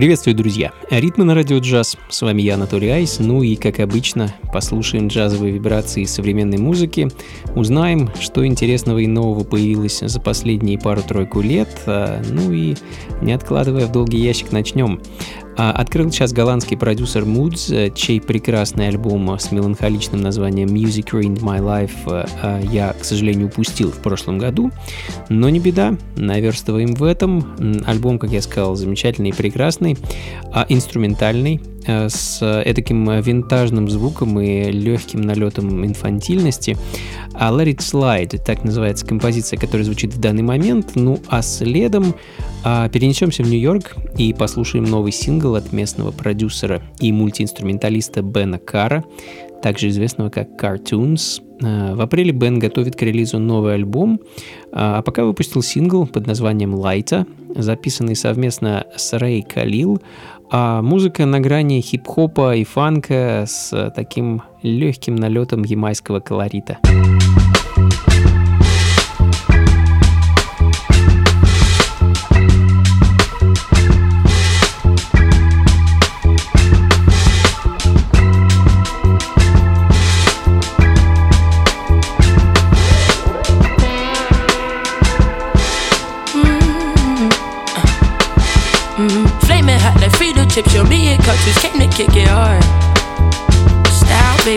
Приветствую, друзья! Ритмы на радио джаз. С вами я, Анатолий Айс. Ну и, как обычно, послушаем джазовые вибрации современной музыки, узнаем, что интересного и нового появилось за последние пару-тройку лет, а, ну и, не откладывая в долгий ящик, начнем. А, открыл сейчас голландский продюсер Moods, э, чей прекрасный альбом с меланхоличным названием Music Ruined My Life э, а, я, к сожалению, упустил в прошлом году. Но не беда, наверстываем в этом. Альбом, как я сказал, замечательный и прекрасный, а инструментальный, Э, с таким винтажным звуком и легким налетом инфантильности. А Let It Slide, так называется композиция, которая звучит в данный момент. Ну а следом а, перенесемся в Нью-Йорк и послушаем новый сингл от местного продюсера и мультиинструменталиста Бена Кара, также известного как Cartoons. Э, в апреле Бен готовит к релизу новый альбом, а, а пока выпустил сингл под названием «Лайта», записанный совместно с Рэй Калил, а музыка на грани хип-хопа и фанка с таким легким налетом ямайского колорита.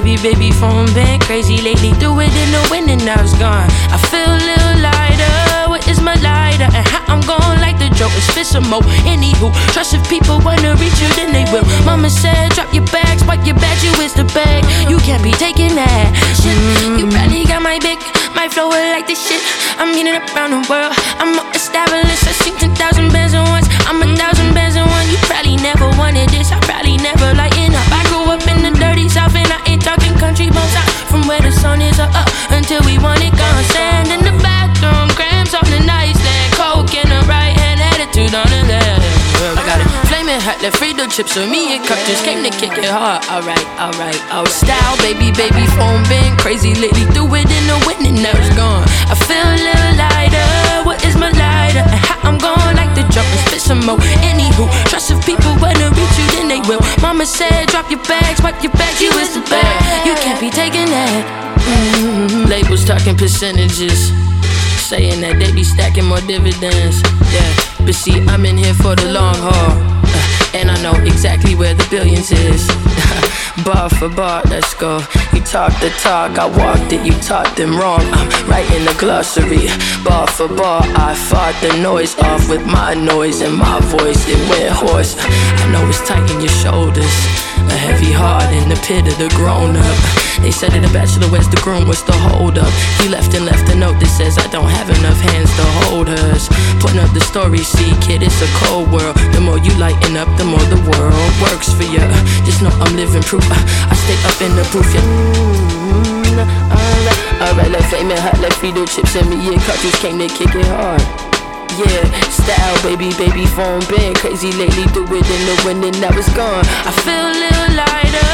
Baby, baby, phone been crazy lately. Do it in the wind and now it's gone. I feel a little lighter. What is my lighter? And how I'm going like the joke is fit some more. Anywho, trust if people wanna reach you, then they will. Mama said, drop your bags, wipe your bags, you is the bag. You can't be taking that shit. Mm. You probably got my big, my flow like this shit. I'm getting around the world. I'm more established. I seen 10,000 bands at once. I'm a thousand bands at once. You probably never wanted this. Sun is up, up uh, until we want it gone. Stand in the bathroom, cramps on the nightstand, coke in the right hand, attitude on hot, left Frito chips with me and just came to kick it hard. Alright, alright, our style, baby, baby, phone been crazy lately. Threw it in the wind and now it's gone. I feel a little lighter. What is my lighter? And how I'm going like the jump and spit some more. Anywho, trust if people wanna reach you, then they will. Mama said, drop your bags, wipe your bags, you is the bag. You can't be taking that. Mm-hmm. Labels talking percentages. Saying that they be stacking more dividends. Yeah, but see, I'm in here for the long haul. And I know exactly where the billions is. bar for bar, let's go. You talk the talk, I walked it, you taught them wrong. I'm in the glossary. Bar for bar, I fought the noise off with my noise and my voice. It went hoarse. I know it's tight in your shoulders. A heavy heart in the pit of the grown up. They said that the bachelor was the groom, was the hold up. He left and left a note that says I don't have enough hands to hold hers. Putting up the story, see, kid, it's a cold world. The more you lighten up, the more the world works for you. Just know I'm living proof. Uh, I stay up in the proof, yeah. Mm-hmm. Alright, alright, like flaming hot, like Frito chips and me, yeah, cartridge came to kick it hard. Yeah, style, baby, baby, phone been crazy lately. Do it in the wind and now it's gone. I feel a little lighter.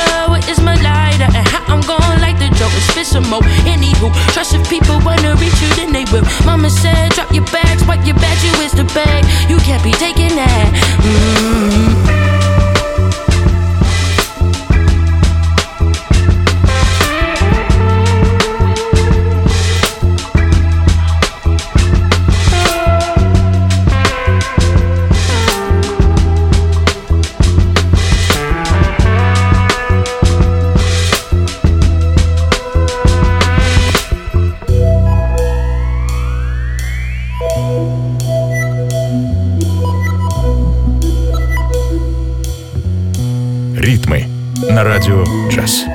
Радио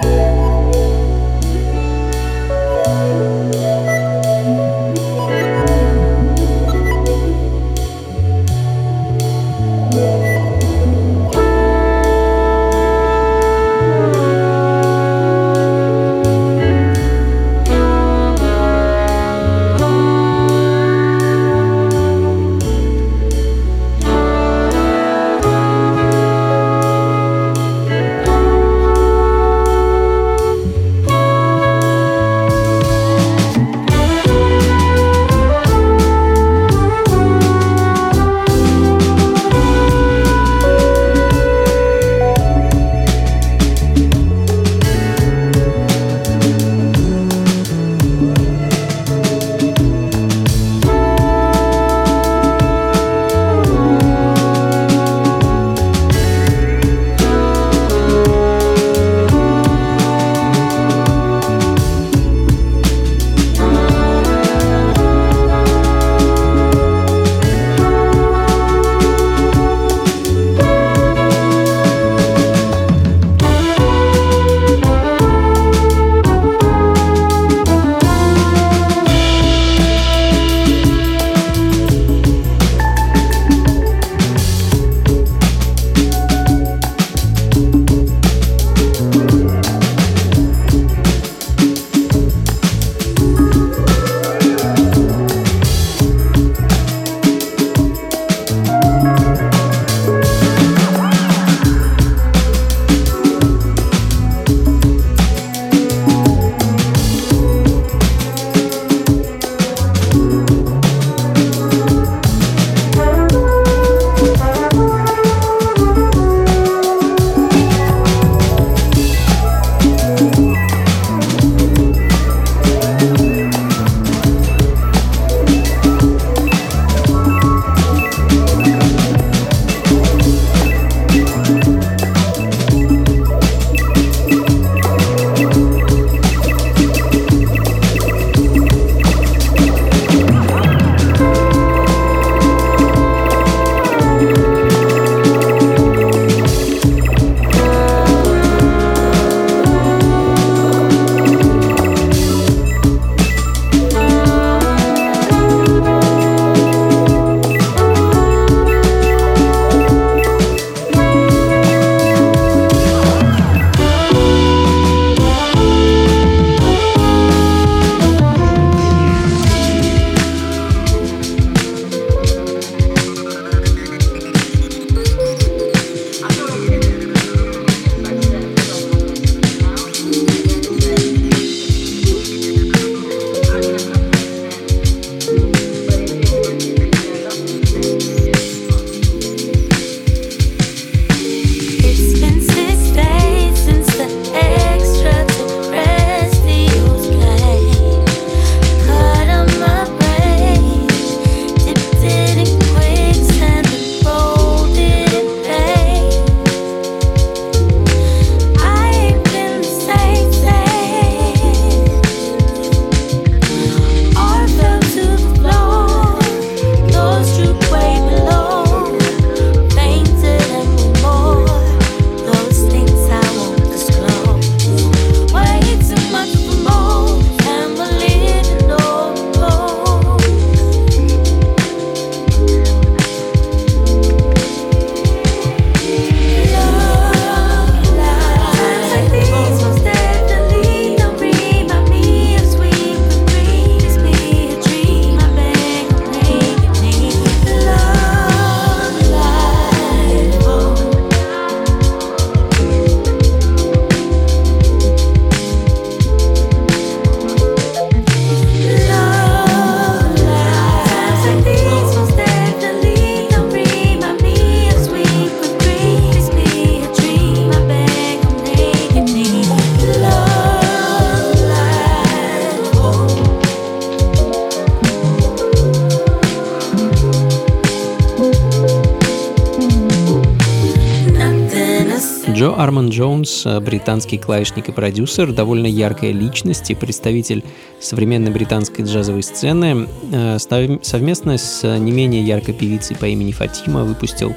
Джонс, э, британский клавишник и продюсер, довольно яркая личность и представитель современной британской джазовой сцены, э, совместно с не менее яркой певицей по имени Фатима выпустил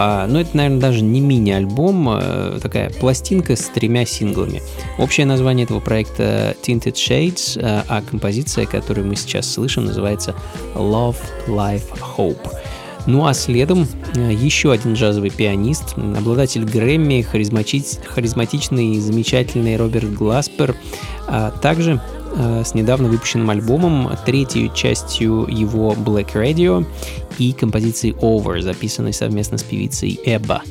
а, ну, это, наверное, даже не мини-альбом, а такая пластинка с тремя синглами. Общее название этого проекта Tinted Shades, а, а композиция, которую мы сейчас слышим, называется Love, Life, Hope. Ну а следом э, еще один джазовый пианист, обладатель Грэмми, харизматичный и замечательный Роберт Гласпер, а также э, с недавно выпущенным альбомом, третьей частью его Black Radio и композицией Over, записанной совместно с певицей Эбба.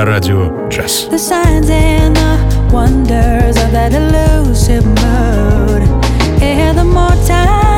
на радио «Джаз». The signs and the wonders of that elusive mode And the more time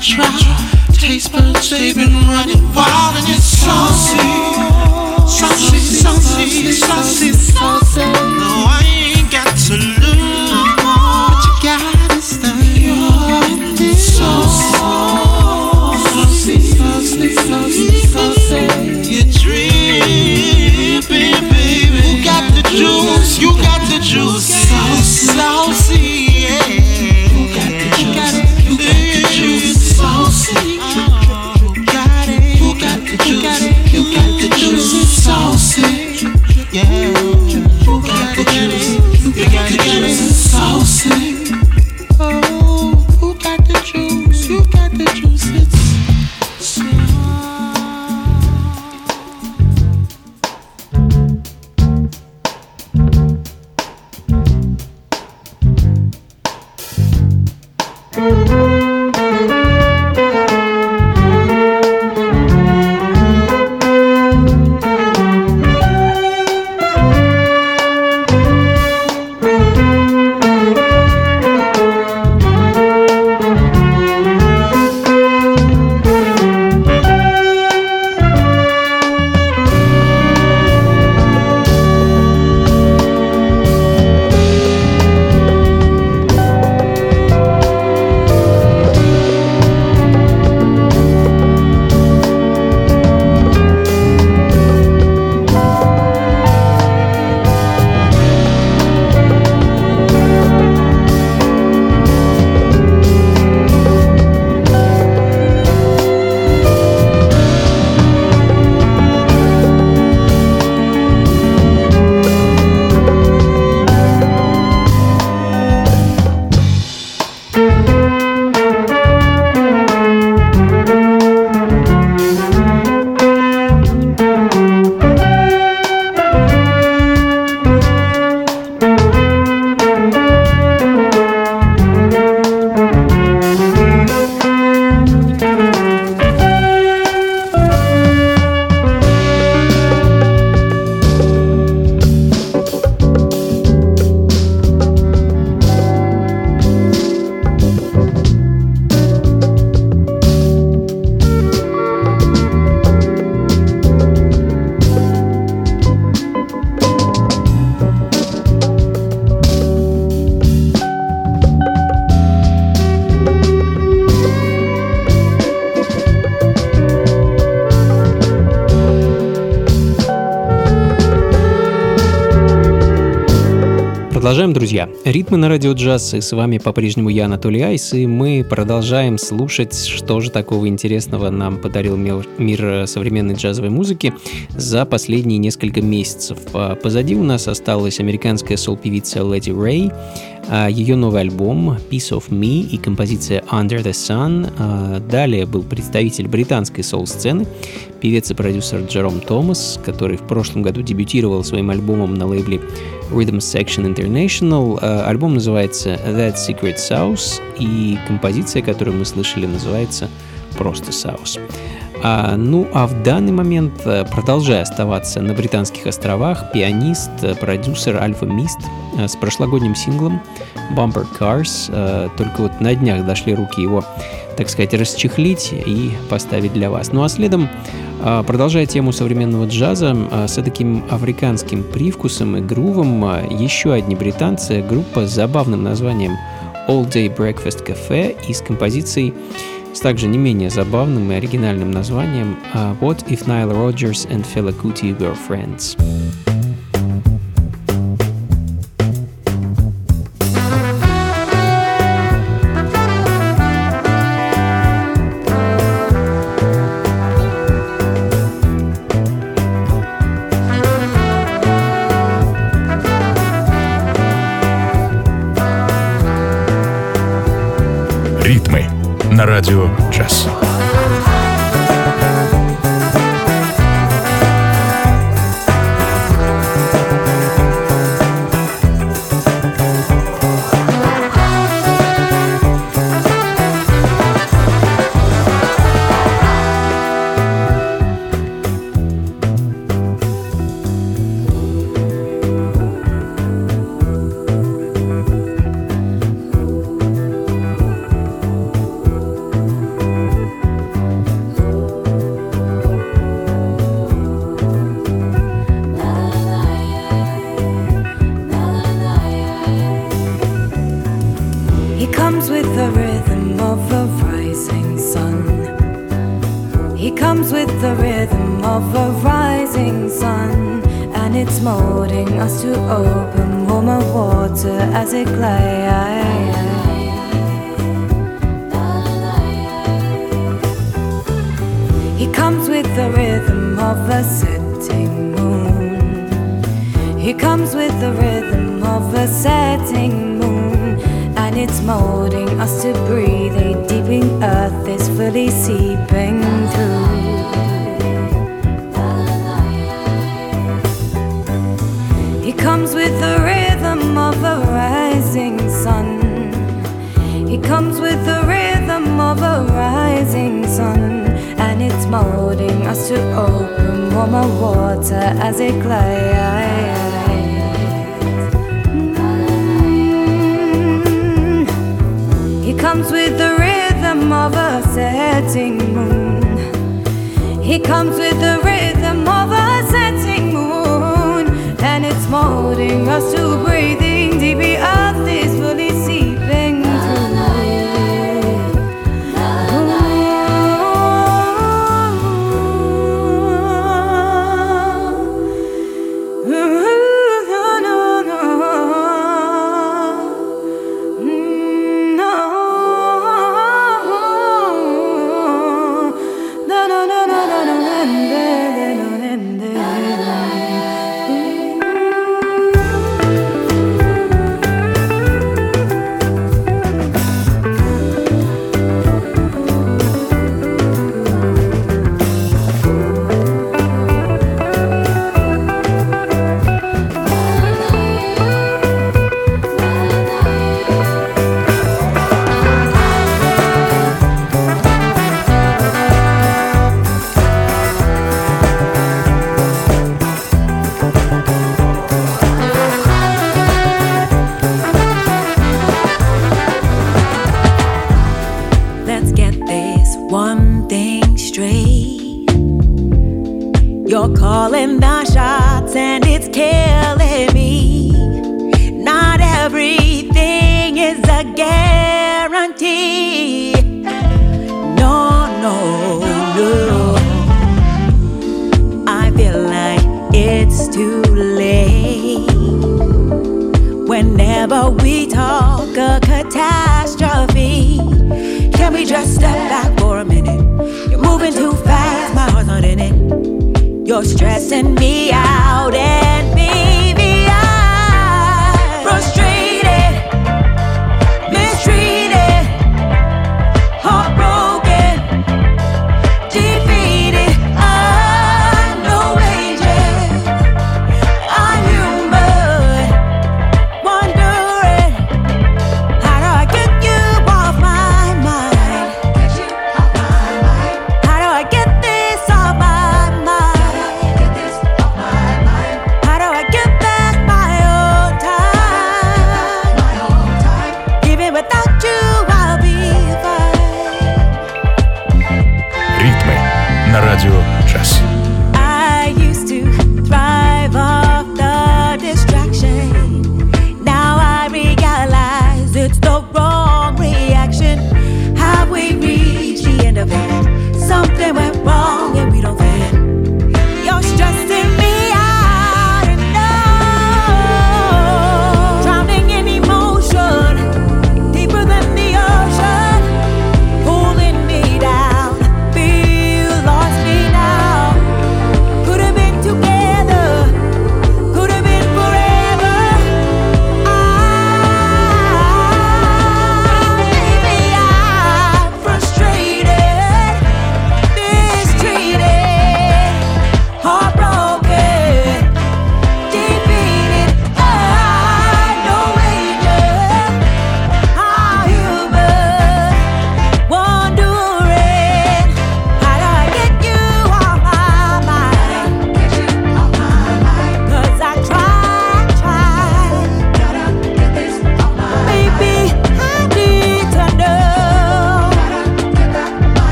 try. Taste buds, they've been running wild and it's saucy. Saucy, saucy, saucy, saucy. No, I ain't got to. Друзья. Ритмы на радио джаз, и с вами по-прежнему я, Анатолий Айс, и мы продолжаем слушать, что же такого интересного нам подарил мир современной джазовой музыки за последние несколько месяцев. А позади у нас осталась американская сол-певица Леди Рэй, ее новый альбом Piece of Me и композиция Under the Sun. А, далее был представитель британской соул-сцены, певец и продюсер Джером Томас, который в прошлом году дебютировал своим альбомом на лейбле Rhythm Section International. А, альбом называется That Secret Sauce, и композиция, которую мы слышали, называется просто Sauce. А, ну а в данный момент, э, продолжая оставаться на Британских островах, пианист, э, продюсер Альфа Мист э, с прошлогодним синглом Bumper Cars. Только вот на днях дошли руки его, так сказать, расчехлить и поставить для вас. Ну а следом, продолжая тему современного джаза, с таким африканским привкусом и грувом, еще одни британцы, группа с забавным названием All Day Breakfast Cafe и с композицией с также не менее забавным и оригинальным названием «What if Nile Rodgers and Fela Kuti were friends?» He comes with the rhythm of a setting moon, and it's molding us to breathe. A Deeping earth is fully seeping through. He comes with the rhythm of a rising sun. He comes with the rhythm of a rising sun, and it's molding us to open warmer water as it glides. comes with the rhythm of a setting moon. He comes with the rhythm of a setting moon, and it's molding us to breathing deep. The earth is calling the shots, and it's killing. You're stressing me out and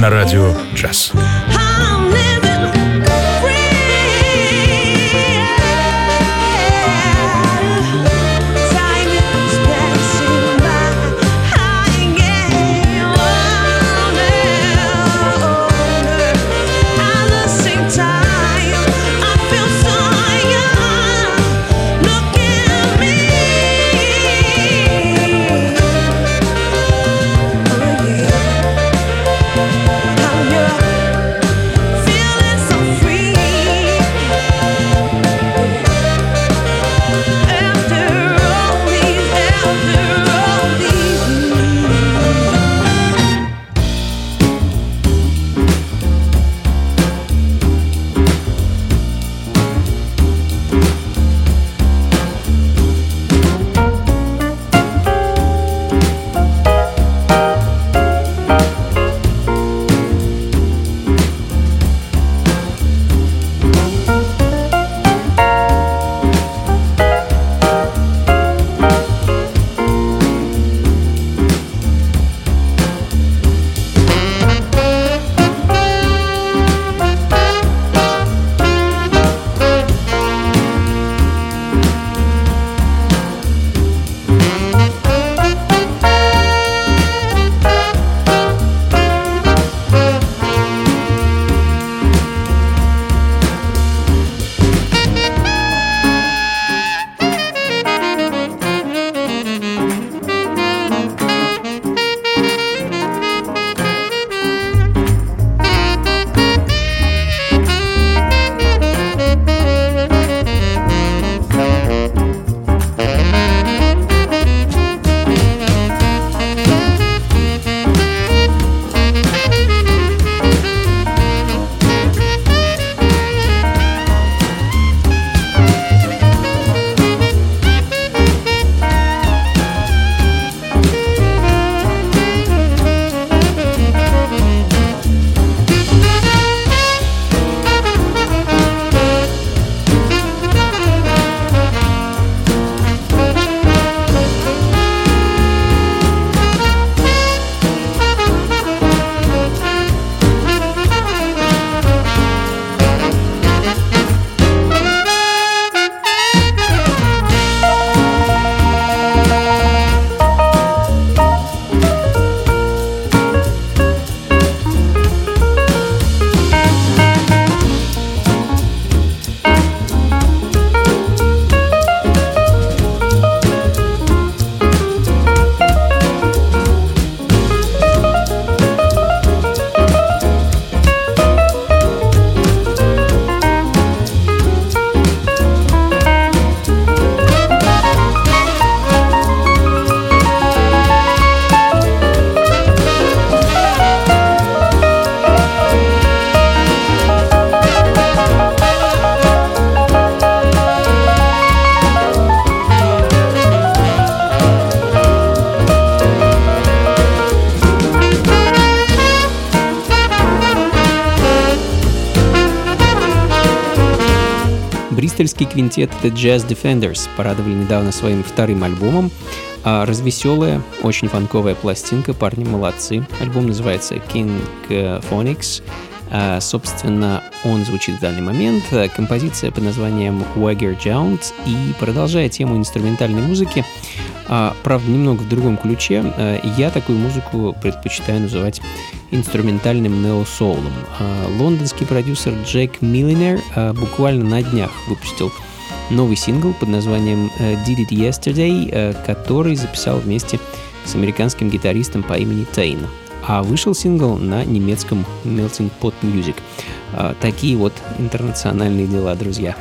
на радио «Джаз». Бристольский квинтет The Jazz Defenders порадовали недавно своим вторым альбомом. А развеселая, очень фанковая пластинка, парни молодцы. Альбом называется King Phonics. А, собственно, он звучит в данный момент. Композиция под названием Wagger Jones и продолжая тему инструментальной музыки, а, правда, немного в другом ключе, я такую музыку предпочитаю называть инструментальным нео-соулом. Лондонский продюсер Джек Миллинер буквально на днях выпустил новый сингл под названием э, Did It Yesterday, э, который записал вместе с американским гитаристом по имени Тейн. А вышел сингл на немецком Melting Pot Music. А, такие вот интернациональные дела, друзья.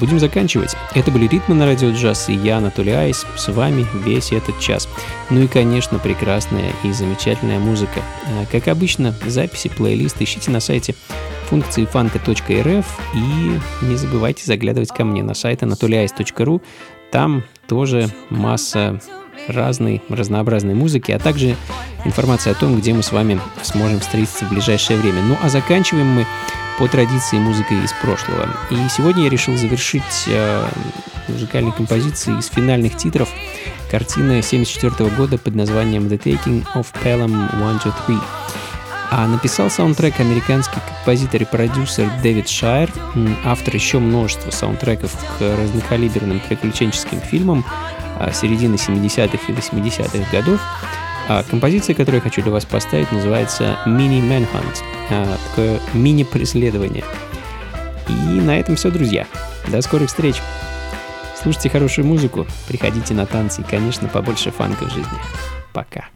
Будем заканчивать. Это были «Ритмы на радио джаз» и я, Анатолий Айс, с вами весь этот час. Ну и, конечно, прекрасная и замечательная музыка. А, как обычно, записи, плейлист ищите на сайте функции фанка.рф и не забывайте заглядывать ко мне на сайт anatolyice.ru. Там тоже масса разной, разнообразной музыки, а также информация о том, где мы с вами сможем встретиться в ближайшее время. Ну а заканчиваем мы по традиции музыкой из прошлого. И сегодня я решил завершить э, музыкальной композицией из финальных титров картины 1974 года под названием The Taking of Pelham 123. А написал саундтрек американский композитор и продюсер Дэвид Шайер, автор еще множества саундтреков к разнокалиберным приключенческим фильмам а, середины 70-х и 80-х годов. А композиция, которую я хочу для вас поставить, называется «Mini Manhunt». А, такое мини-преследование. И на этом все, друзья. До скорых встреч. Слушайте хорошую музыку, приходите на танцы и, конечно, побольше фанка в жизни. Пока.